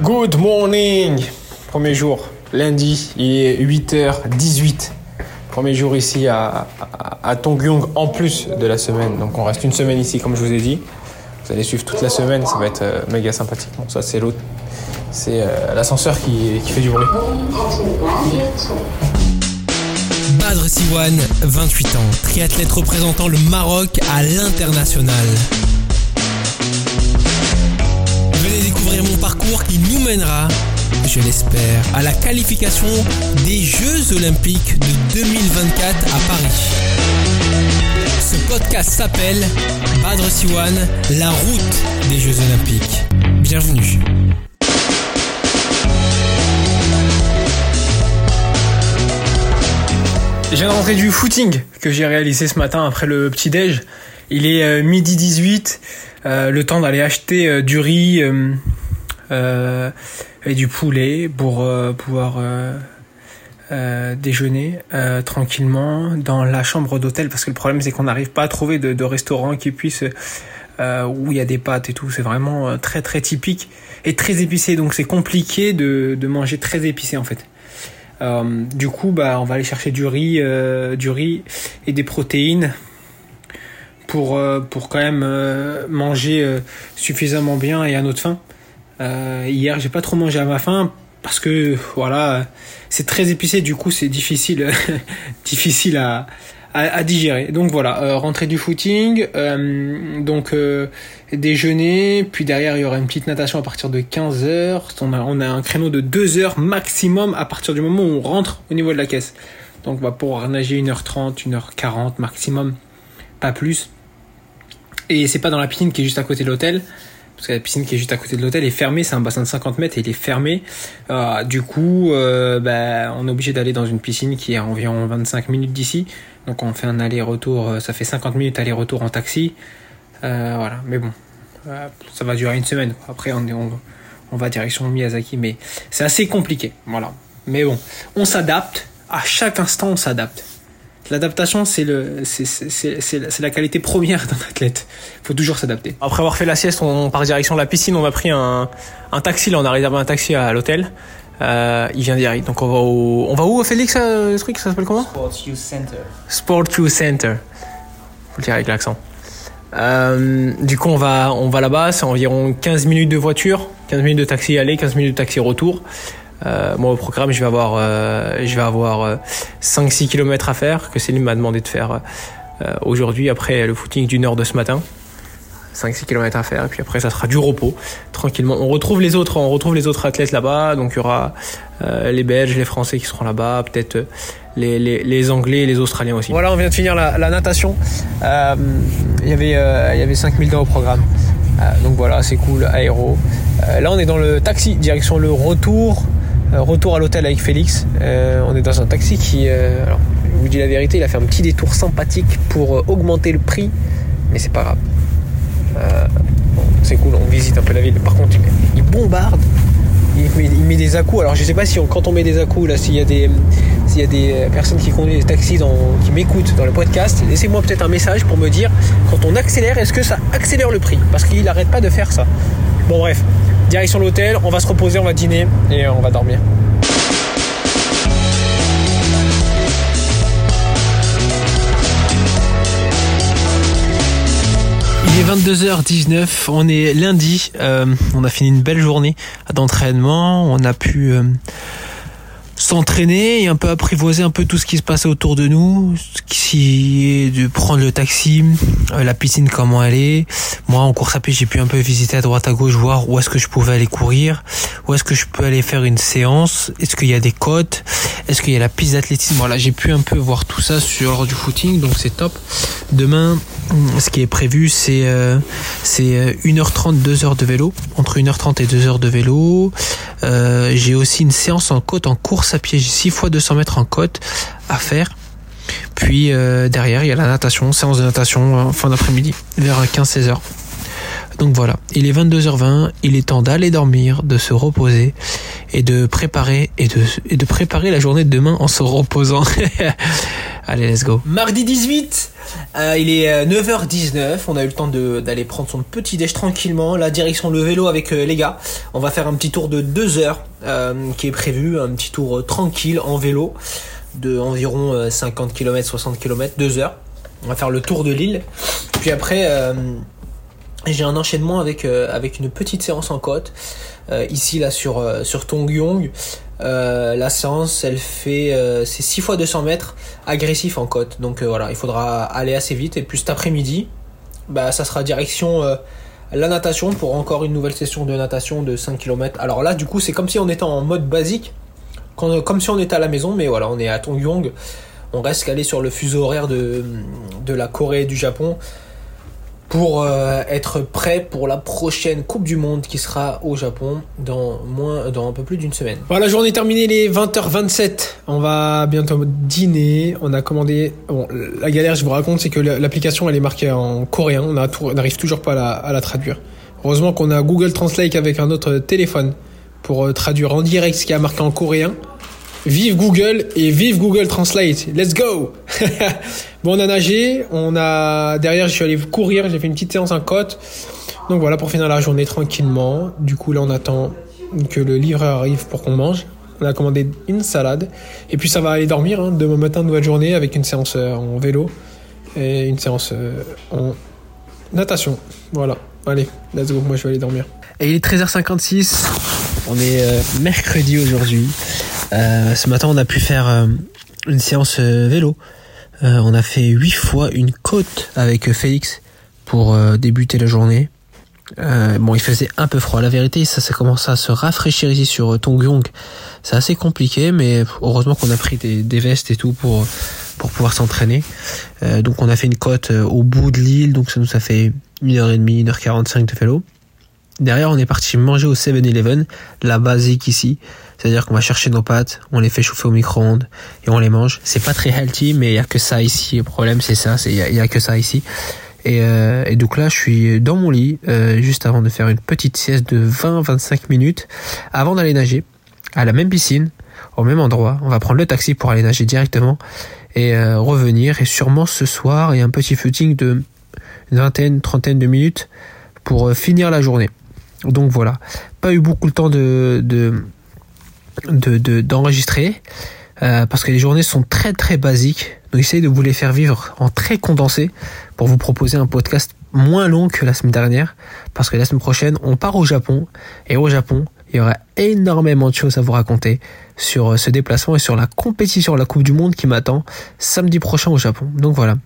Good morning Premier jour, lundi, il est 8h18. Premier jour ici à, à, Tongyong en plus de la semaine. Donc on reste une semaine ici comme je vous ai dit. Vous allez suivre toute la semaine, ça va être euh, méga sympathique. Ça c'est l'autre. C'est euh, l'ascenseur qui, qui fait du bruit. Badr Siwan, 28 ans, triathlète représentant le Maroc à l'international. Découvrir mon parcours qui nous mènera, je l'espère, à la qualification des Jeux Olympiques de 2024 à Paris. Ce podcast s'appelle Badr Siwan, la route des Jeux Olympiques. Bienvenue. Je viens de du footing que j'ai réalisé ce matin après le petit déj. Il est euh, midi 18, euh, le temps d'aller acheter euh, du riz euh, euh, et du poulet pour euh, pouvoir euh, déjeuner tranquillement dans la chambre d'hôtel parce que le problème c'est qu'on n'arrive pas à trouver de, de restaurant qui puisse où il y a des pâtes et tout. C'est vraiment très très typique et très épicé donc c'est compliqué de, de manger très épicé en fait. Euh, du coup, bah, on va aller chercher du riz, euh, du riz et des protéines pour euh, pour quand même euh, manger euh, suffisamment bien et à notre faim. Hier, j'ai pas trop mangé à ma faim parce que voilà, c'est très épicé. Du coup, c'est difficile difficile à, à, digérer. Donc voilà, euh, rentrée du footing, donc déjeuner, puis derrière il y aura une petite natation à partir de 15h. On a, on a un créneau de 2 heures maximum à partir du moment où on rentre au niveau de la caisse. Donc on va pouvoir nager 1h30, 1h40 maximum, pas plus. Et c'est pas dans la piscine qui est juste à côté de l'hôtel, parce que la piscine qui est juste à côté de l'hôtel est fermée, c'est un bassin de 50 mètres et il est fermé. Euh, du coup, euh, bah, on est obligé d'aller dans une piscine qui est à environ 25 minutes d'ici. Donc on fait un aller-retour, euh, ça fait 50 minutes aller-retour en taxi. Euh, voilà, mais bon, ça va durer une semaine. Après, on, on va direction Miyazaki, mais c'est assez compliqué. Voilà. Mais bon, on s'adapte. À chaque instant, on s'adapte. L'adaptation, c'est le, c'est, c'est, c'est, c'est la- qualité première d'un athlète. Faut toujours s'adapter. Après avoir fait la sieste, on part direction de la piscine. On a pris un, un taxi. Là, on a réservé un taxi à l'hôtel. Euh, il vient direct. Donc on va au, on va où, Félix, euh, le truc, ça s'appelle comment? Sports Youth Center. Sport Youth Center. Faut le dire avec l'accent. Euh, du coup, on va, on va là-bas. C'est environ 15 minutes de voiture, 15 minutes de taxi aller, 15 minutes de taxi retour. Euh, moi, au programme, je vais avoir, euh, je vais avoir euh, 5-6 km à faire que Céline m'a demandé de faire euh, aujourd'hui après le footing d'une heure de ce matin. 5-6 km à faire et puis après ça sera du repos tranquillement. On retrouve les autres, on retrouve les autres athlètes là-bas. Donc il y aura euh, les Belges, les Français qui seront là-bas, peut-être euh, les, Anglais les Australiens aussi. Voilà, on vient de finir la, natation. Euh, Il y avait euh, y avait 5000 dans au programme. Euh, donc voilà, c'est cool, aéro. Euh, là on est dans le taxi, direction le retour. Euh, retour à l'hôtel avec Félix. Euh, on est dans un taxi qui, euh, je vous dis la vérité, il a fait un petit détour sympathique pour augmenter le prix, mais c'est pas grave. Bon, c'est cool, on visite un peu la ville. Par contre, il, bombarde. Il met, des à-coups. Alors, je sais pas si quand on met des à-coups, là, s'il y a des, s'il y a des personnes qui conduisent des taxis qui m'écoutent dans le podcast, laissez-moi peut-être un message pour me dire quand on accélère, est-ce que ça accélère le prix? Parce qu'il arrête pas de faire ça. Bon, bref, direction l'hôtel, on va se reposer, on va dîner et on va dormir. Il est 22h19, on est lundi, euh, on a fini une belle journée d'entraînement, on a pu euh, s'entraîner et un peu apprivoiser un peu tout ce qui se passait autour de nous, qui est de prendre le taxi, euh, la piscine comment elle est. Moi en course à pied j'ai pu un peu visiter à droite à gauche, voir où est-ce que je pouvais aller courir, où est-ce que je peux aller faire une séance, est-ce qu'il y a des côtes, est-ce qu'il y a la piste d'athlétisme. Voilà, j'ai pu un peu voir tout ça sur du footing, donc c'est top. Demain, ce qui est prévu, c'est euh, c'est euh, 1h30, 2h de vélo, entre 1h30 et 2h de vélo. Euh, j'ai aussi une séance en côte en course à pied, j'ai 6 fois 200 mètres en côte à faire. Puis euh, derrière, il y a la natation, séance de natation en fin d'après-midi, vers 15-16h. Donc voilà, il est 22h20, il est temps d'aller dormir, de se reposer et de préparer et de préparer la journée de demain en se reposant. Allez, let's go. Mardi 18, euh, il est 9h19, on a eu le temps d'aller prendre son petit déj tranquillement, la direction le vélo avec les gars. On va faire un petit tour de 2 heures qui est prévu, un petit tour tranquille en vélo de environ 50 km, 60 km, 2 heures. On va faire le tour de l'île. Puis après, j'ai un enchaînement avec, avec une petite séance en côte. Euh, ici là sur euh, sur Tongyong. Euh, la séance, elle fait c'est 6 fois 200 mètres agressif en côte. Donc voilà, il faudra aller assez vite. Et puis cet après-midi, bah ça sera direction la natation pour encore une nouvelle session de natation de 5 km. Alors là, du coup, c'est comme si on était en mode basique, comme si on était à la maison, mais voilà, on est à Tongyong. On reste calé sur le fuseau horaire de, de la Corée et du Japon pour euh, être prêt pour la prochaine Coupe du Monde qui sera au Japon dans moins dans un peu plus d'une semaine. Voilà, la journée terminée, les 20h27. On va bientôt dîner. On a commandé. Bon, la galère, je vous raconte, c'est que l'application elle est marquée en coréen. On n'arrive toujours pas à la, à la, traduire. Heureusement qu'on a Google Translate avec un autre téléphone pour euh, traduire en direct ce qui a marqué en coréen. Vive Google et vive Google Translate. Let's go. bon, on a nagé, on a derrière, je suis allé courir, j'ai fait une petite séance en côte. Donc voilà pour finir la journée tranquillement. Du coup là, on attend que le livreur arrive pour qu'on mange. On a commandé une salade et puis ça va aller dormir. Hein. Demain matin, nouvelle journée avec une séance euh, en vélo et une séance euh, en natation. Voilà. Allez, let's go. Moi, je vais aller dormir. Et il est 13h56. On est euh, mercredi aujourd'hui. Euh, ce matin, on a pu faire euh, une séance euh, vélo. on a fait huit fois une côte avec Félix pour débuter la journée. bon, il faisait un peu froid. La vérité, ça, ça commence à se rafraîchir ici sur Tongyong. C'est assez compliqué, mais heureusement qu'on a pris des, des, vestes et tout pour pour pouvoir s'entraîner. donc, on a fait une côte au bout de l'île, donc ça nous a fait une heure et demie, une heure quarante-cinq de vélo. Derrière, on est parti manger au 7-Eleven, la basique ici. C'est-à-dire qu'on va chercher nos pâtes, on les fait chauffer au micro-ondes et on les mange. C'est pas très healthy, mais il y a que ça ici. Le problème, c'est ça, il y, a que ça ici. Et, euh, et, donc là, je suis dans mon lit, euh, juste avant de faire une petite sieste de 20-25 minutes, avant d'aller nager, à la même piscine, au même endroit. On va prendre le taxi pour aller nager directement et euh, revenir. Et sûrement ce soir, il y a un petit footing de vingtaine, trentaine de minutes pour finir la journée. Donc voilà, pas eu beaucoup de temps de, de d'enregistrer euh, parce que les journées sont très très basiques. Donc j'essaie de vous les faire vivre en très condensé pour vous proposer un podcast moins long que la semaine dernière parce que la semaine prochaine on part au Japon et au Japon il y aura énormément de choses à vous raconter sur euh, ce déplacement et sur la compétition la Coupe du Monde qui m'attend samedi prochain au Japon. Donc voilà.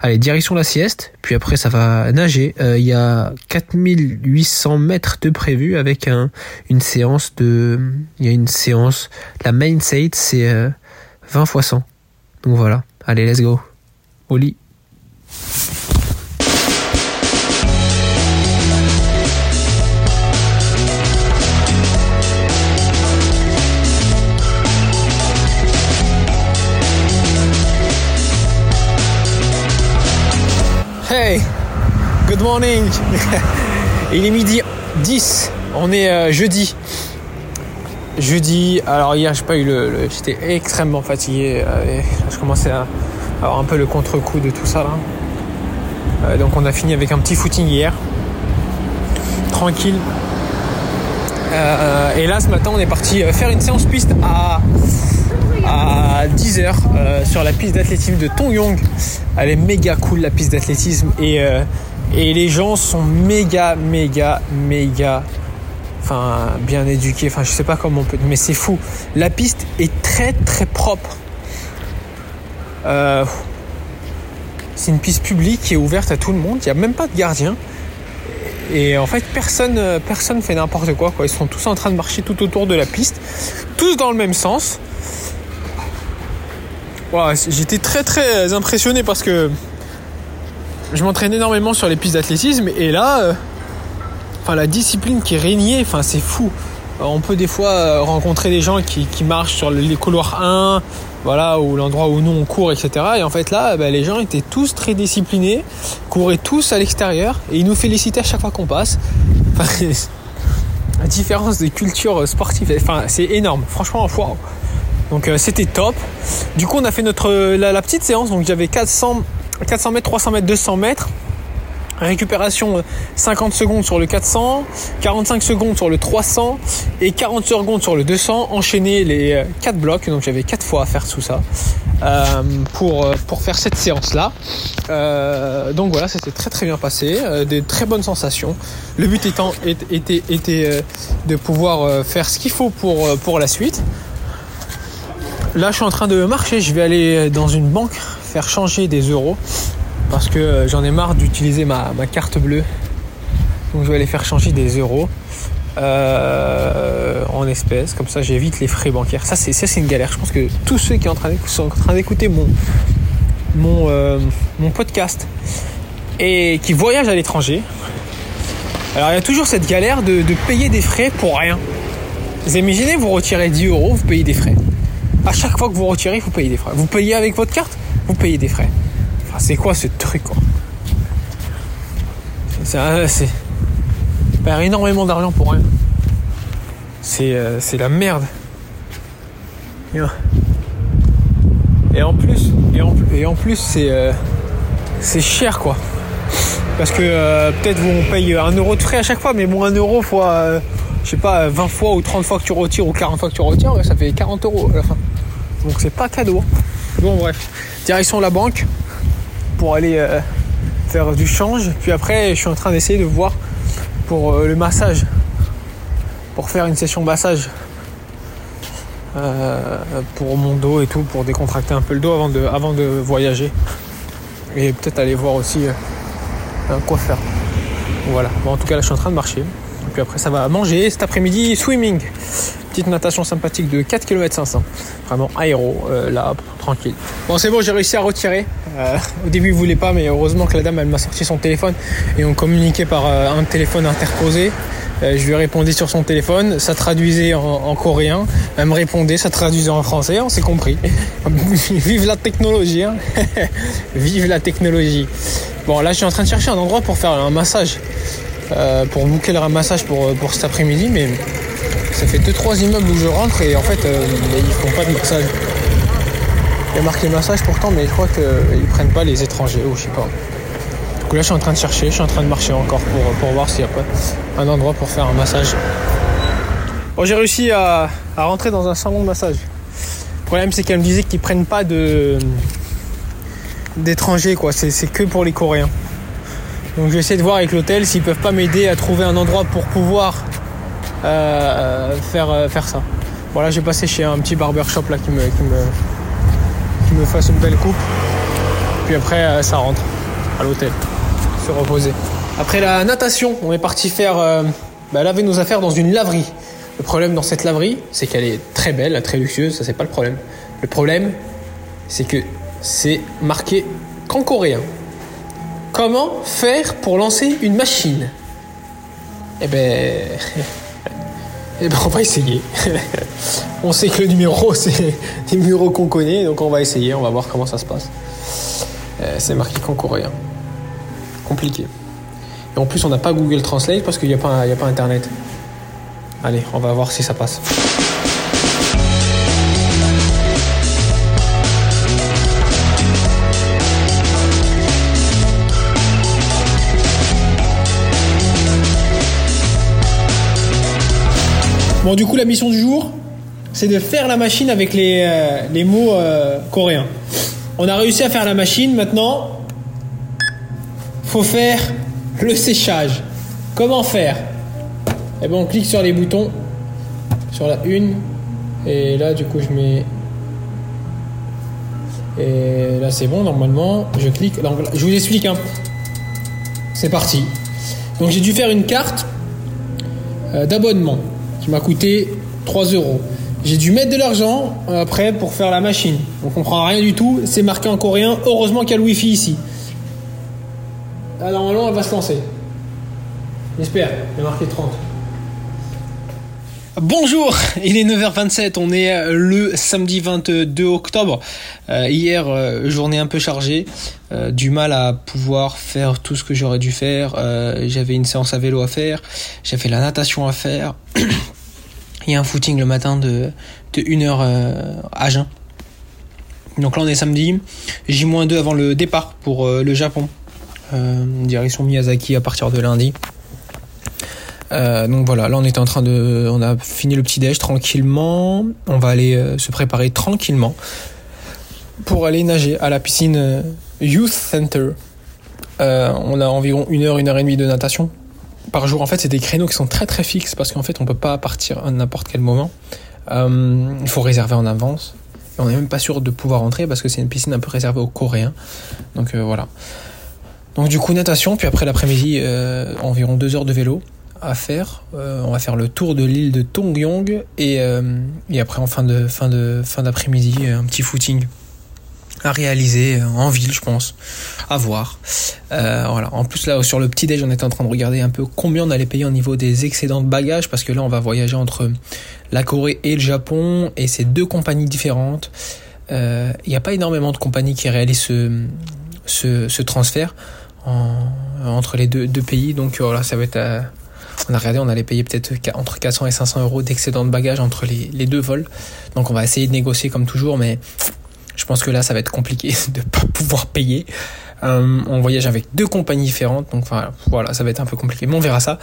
Allez, direction la sieste, puis après ça va nager. Euh, il y a 4800 mètres de prévu avec un, une séance de... Il y a une séance, la main state c'est 20 x 100. Donc voilà. Allez, let's go. Au lit. Good morning. Il est midi 10, on est euh, jeudi. Jeudi, alors hier j'ai pas eu le, j'étais extrêmement fatigué euh, je commençais à avoir un peu le contre-coup de tout ça là. Euh, donc on a fini avec un petit footing hier, tranquille. Et là ce matin on est parti faire une séance piste à à 10h sur la piste d'athlétisme de Tongyong. Elle est méga cool la piste d'athlétisme et les gens sont méga, méga, méga, bien éduqués. Enfin, je sais pas comment on peut, mais c'est fou. La piste est très, très propre. Euh, c'est une piste publique qui est ouverte à tout le monde. Il n'y a même pas de gardien. Et en fait, personne, personne fait n'importe quoi, quoi. Ils sont tous en train de marcher tout autour de la piste, tous dans le même sens. J'étais très très impressionné parce que je m'entraîne énormément sur les pistes d'athlétisme et là, euh, enfin la discipline qui régnait, enfin c'est fou. Euh, on peut des fois euh, rencontrer des gens qui, marchent sur les couloirs 1, voilà, ou l'endroit où nous on court, etc. Et en fait là, bah, les gens étaient tous très disciplinés, couraient tous à l'extérieur et ils nous félicitaient à chaque fois qu'on passe. la différence de culture sportive, enfin c'est énorme. Franchement, wow. Donc euh, c'était top. Du coup, on a fait notre la, la petite séance. Donc j'avais 400, 400 mètres, 300 mètres, 200 mètres. Récupération 50 euh, secondes sur le 400, 45 secondes sur le 300 et 40 secondes sur le 200. Enchaîner les 4 euh, blocs, donc j'avais 4 fois à faire tout ça euh, pour, pour faire cette séance-là. Euh, donc voilà, c'était très très bien passé, euh, des très bonnes sensations. Le but étant était, était de pouvoir faire ce qu'il faut pour, pour la suite. Là, je suis en train de marcher, je vais aller dans une banque faire changer des euros parce que euh, j'en ai marre d'utiliser ma, carte bleue. Donc je vais aller faire changer des euros euh, en espèces, comme ça j'évite les frais bancaires. Ça c'est, c'est une galère. Je pense que tous ceux qui sont en train d'écouter mon, mon, euh, mon podcast et qui voyagent à l'étranger, alors il y a toujours cette galère de, de payer des frais pour rien. Vous imaginez, vous retirez 10 euros, vous payez des frais. À chaque fois que vous retirez, vous payez des frais. Vous payez avec votre carte, vous payez des frais c'est quoi ce truc quoi C'est. Perd énormément d'argent pour rien. C'est euh, la merde. Et en plus, et en, plus c'est euh, c'est cher quoi. Parce que euh, peut-être vous on paye un euro de frais à chaque fois, mais bon un euro fois je sais pas 20 fois ou 30 fois que tu retires ou 40 fois que tu retires, ça fait 40 euros à la fin. Donc c'est pas cadeau. Bon bref. Direction la banque pour aller euh, faire du change. Puis après, je suis en train d'essayer de voir pour euh, le massage, pour faire une session massage euh, pour mon dos et tout, pour décontracter un peu le dos avant de, avant de voyager. Et peut-être aller voir aussi quoi faire. Voilà. Bon, en tout cas, là, je suis en train de marcher. Et puis après, ça va manger. Cet après-midi, swimming. Petite natation sympathique de 4 km 500. Vraiment aéro, là, tranquille. Bon, c'est bon, j'ai réussi à retirer. Euh, au début, il voulait pas, mais heureusement que la dame, elle m'a sorti son téléphone et on communiquait par euh, un téléphone interposé. Euh, je lui répondais sur son téléphone, ça traduisait en, coréen. Elle me répondait, ça traduisait en français, on s'est compris. Vive la technologie, hein. Vive la technologie. Bon, là, je suis en train de chercher un endroit pour faire un massage. pour bouquer un massage pour, pour cet après-midi, mais ça fait 2-3 immeubles où je rentre et en fait, ils font pas de massage. Il y a marqué massage pourtant, mais je crois qu'ils prennent pas les étrangers ou je sais pas. Coup là, je suis en train de chercher, je suis en train de marcher encore pour, pour voir s'il n'y a pas un endroit pour faire un massage. Bon, j'ai réussi à, rentrer dans un salon de massage. Le problème, c'est qu'elle me disait qu'ils prennent pas de d'étrangers, quoi. C'est que pour les Coréens. Donc, je vais essayer de voir avec l'hôtel s'ils peuvent pas m'aider à trouver un endroit pour pouvoir euh, faire, euh, faire ça. Voilà, j'ai passé chez un petit barbershop là qui me, qui me me fasse une belle coupe. Puis après, euh, ça rentre à l'hôtel, se reposer. Après la natation, on est parti faire euh, bah, laver nos affaires dans une laverie. Le problème dans cette laverie, c'est qu'elle est très belle, très luxueuse, ça c'est pas le problème. Le problème, c'est que c'est marqué qu'en coréen. Comment faire pour lancer une machine? Eh ben, Eh ben, on va essayer. on sait que le numéro, c'est des numéros qu'on connaît, donc on va essayer, on va voir comment ça se passe. Euh, c'est marqué qu'en coréen. Compliqué. Et en plus, on n'a pas Google Translate parce qu'il n'y a pas Internet. Allez, on va voir si ça passe. Bon, du coup, la mission du jour, c'est de faire la machine avec les, euh, mots euh, coréens. On a réussi à faire la machine, maintenant, faut faire le séchage. Comment faire? Eh ben, on clique sur les boutons, sur la une, et là, du coup, je mets. Et là, c'est bon, normalement. Je clique. je vous explique. Hein. C'est parti. Donc, j'ai dû faire une carte euh, d'abonnement m'a coûté 3 euros. J'ai dû mettre de l'argent euh, après pour faire la machine. On comprend rien du tout. C'est marqué en coréen. Heureusement qu'il y a le wifi ici. Alors normalement, elle va se lancer. J'espère. Il y a marqué 30. Bonjour, il est 9h27, on est euh, le samedi 22 octobre. Euh, hier, journée un peu chargée, du mal à pouvoir faire tout ce que j'aurais dû faire. j'avais une séance à vélo à faire, j'avais la natation à faire. il y a un footing le matin de, de 1h à jeun. Donc là on est samedi, J-2 avant le départ pour le Japon. direction Miyazaki à partir de lundi. donc voilà, là on est en train de, on a fini le petit déj tranquillement. On va aller se préparer tranquillement pour aller nager à la piscine Youth Center. on a environ une heure, une heure et demie de natation par jour. En fait, c'est des créneaux qui sont très très fixes parce qu'en fait, on peut pas partir à n'importe quel moment. Euh, il faut réserver en avance. Et on n'est même pas sûr de pouvoir entrer parce que c'est une piscine un peu réservée aux Coréens. Donc euh, voilà. Donc du coup, natation. Puis après l'après-midi, euh, environ deux heures de vélo à faire. on va faire le tour de l'île de Tongyong et, et après en fin de fin de fin d'après-midi, un petit footing à réaliser en ville, je pense, à voir. Euh, voilà. En plus là, sur le petit déj, on était en train de regarder un peu combien on allait payer au niveau des excédents de bagages, parce que là, on va voyager entre la Corée et le Japon, et c'est deux compagnies différentes. Euh, il n'y a pas énormément de compagnies qui réalisent ce, ce, ce transfert en, entre les deux, deux, pays, donc voilà, ça va être. Euh, on a regardé, on allait payer peut-être entre 400 et 500 euros d'excédent de bagages entre les, les deux vols. Donc on va essayer de négocier comme toujours, mais je pense que là, ça va être compliqué de pas pouvoir payer. Euh, on voyage avec deux compagnies différentes, donc voilà, ça va être un peu compliqué. Mais on verra ça.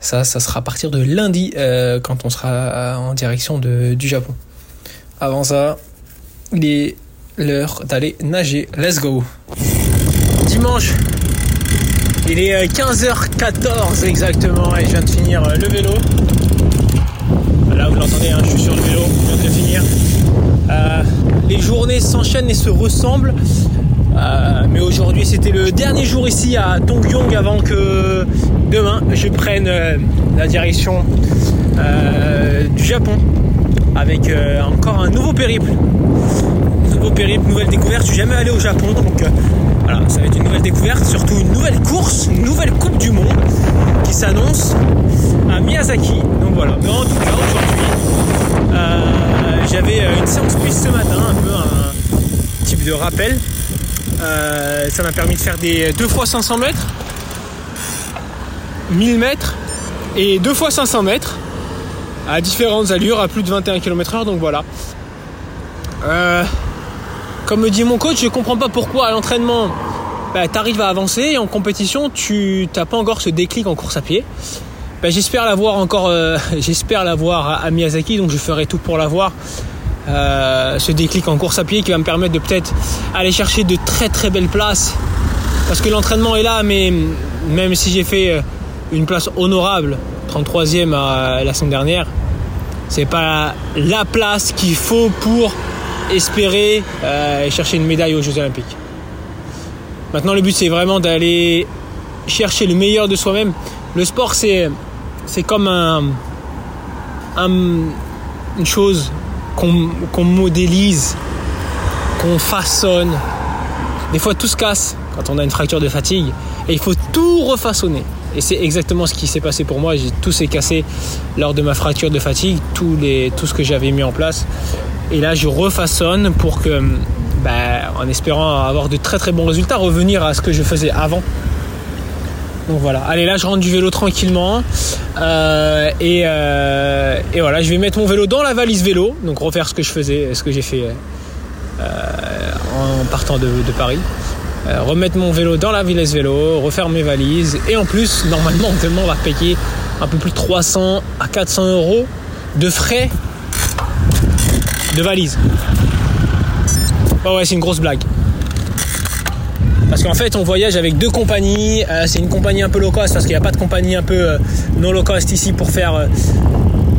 Ça, ça sera à partir de lundi euh, quand on sera en direction du Japon. Avant ça, il est l'heure d'aller nager. Let's go. Dimanche, il est 15h14 exactement et je viens de finir le vélo. Là, vous l'entendez, hein, je suis sur le vélo, je viens de finir. Euh, les journées s'enchaînent et se ressemblent. Euh, mais aujourd'hui c'était le dernier jour ici à Tongyong avant que demain je prenne euh, la direction du Japon avec encore un nouveau périple. Nouveau périple, nouvelle découverte. Je suis jamais allé au Japon donc voilà, ça va être une nouvelle découverte, surtout une nouvelle course, une nouvelle Coupe du Monde qui s'annonce à Miyazaki. Donc voilà, mais en tout cas aujourd'hui j'avais euh, une séance piste ce matin, un peu un type de rappel. Euh, ça m'a permis de faire des 2 fois 500 mètres, 1000 mètres et 2 fois 500 mètres à différentes allures, à plus de 21 km/h. Donc voilà. Euh, comme me dit mon coach, je comprends pas pourquoi à l'entraînement bah, tu arrives à avancer et en compétition tu n'as pas encore ce déclic en course à pied. Ben, j'espère l'avoir encore, euh, j'espère l'avoir à, Miyazaki, donc je ferai tout pour l'avoir. Euh, ce déclic en course à pied qui va me permettre de peut-être aller chercher de très très belles places. Parce que l'entraînement est là, mais même si j'ai fait euh, une place honorable, 33e la semaine dernière, c'est pas la place qu'il faut pour espérer chercher une médaille aux Jeux Olympiques. Maintenant, le but c'est vraiment d'aller chercher le meilleur de soi-même. Le sport, c'est c'est comme un, une chose qu'on modélise, qu'on façonne. Des fois, tout se casse quand on a une fracture de fatigue et il faut tout refaçonner. Et c'est exactement ce qui s'est passé pour moi. Tout s'est cassé lors de ma fracture de fatigue, tout, les, tout ce que j'avais mis en place. Et là, je refaçonne pour que, ben, en espérant avoir de très très bons résultats, revenir à ce que je faisais avant donc voilà, allez là je rentre du vélo tranquillement euh, euh, et, voilà, je vais mettre mon vélo dans la valise vélo, donc refaire ce que je faisais, ce que j'ai fait euh, en partant de, Paris. remettre mon vélo dans la valise vélo, refaire mes valises et en plus normalement on va payer un peu plus de 300 à 400 euros de frais de valise. Oh ouais c'est une grosse blague. Parce qu'en fait, on voyage avec deux compagnies. Euh, c'est une compagnie un peu low cost parce qu'il n'y a pas de compagnie un peu euh, non low cost ici pour faire, euh,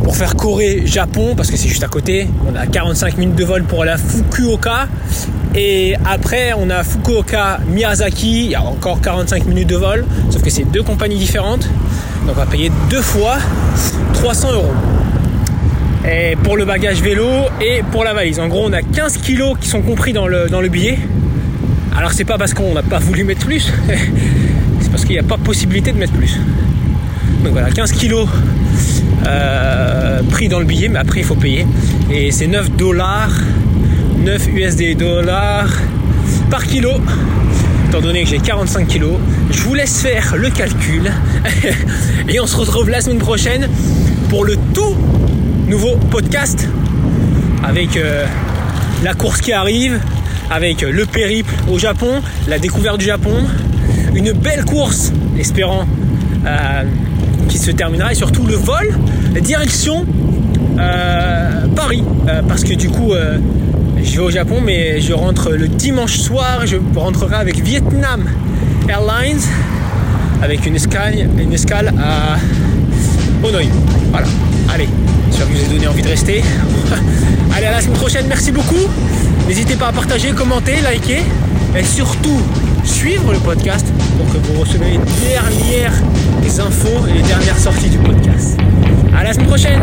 pour Corée-Japon parce que c'est juste à côté. On a 45 minutes de vol pour la Fukuoka. Et après, on a Fukuoka-Miyazaki. Il y a encore 45 minutes de vol. Sauf que c'est deux compagnies différentes. Donc on va payer deux fois 300 euros. Pour le bagage vélo et pour la valise. En gros, on a 15 kilos qui sont compris dans le billet. Alors c'est pas parce qu'on n'a pas voulu mettre plus, c'est parce qu'il n'y a pas possibilité de mettre plus. Donc voilà, 15 kilos euh, pris dans le billet, mais après il faut payer. Et c'est 9 dollars, 9 USD dollars par kilo. Étant donné que j'ai 45 kilos, je vous laisse faire le calcul. Et on se retrouve la semaine prochaine pour le tout nouveau podcast avec euh, la course qui arrive, avec le périple au Japon, la découverte du Japon, une belle course, espérant euh, qui se terminera et surtout le vol, direction euh, Paris, parce que du coup je vais au Japon, mais je rentre le dimanche soir. Je rentrerai avec Vietnam Airlines, avec une escale, une escale à Hanoi. Voilà. Allez, j'espère que je vous ai donné envie de rester. Allez, à la semaine prochaine. Merci beaucoup. N'hésitez pas à partager, commenter, liker et surtout suivre le podcast pour que vous recevez les dernières infos et les dernières sorties du podcast. À la semaine prochaine.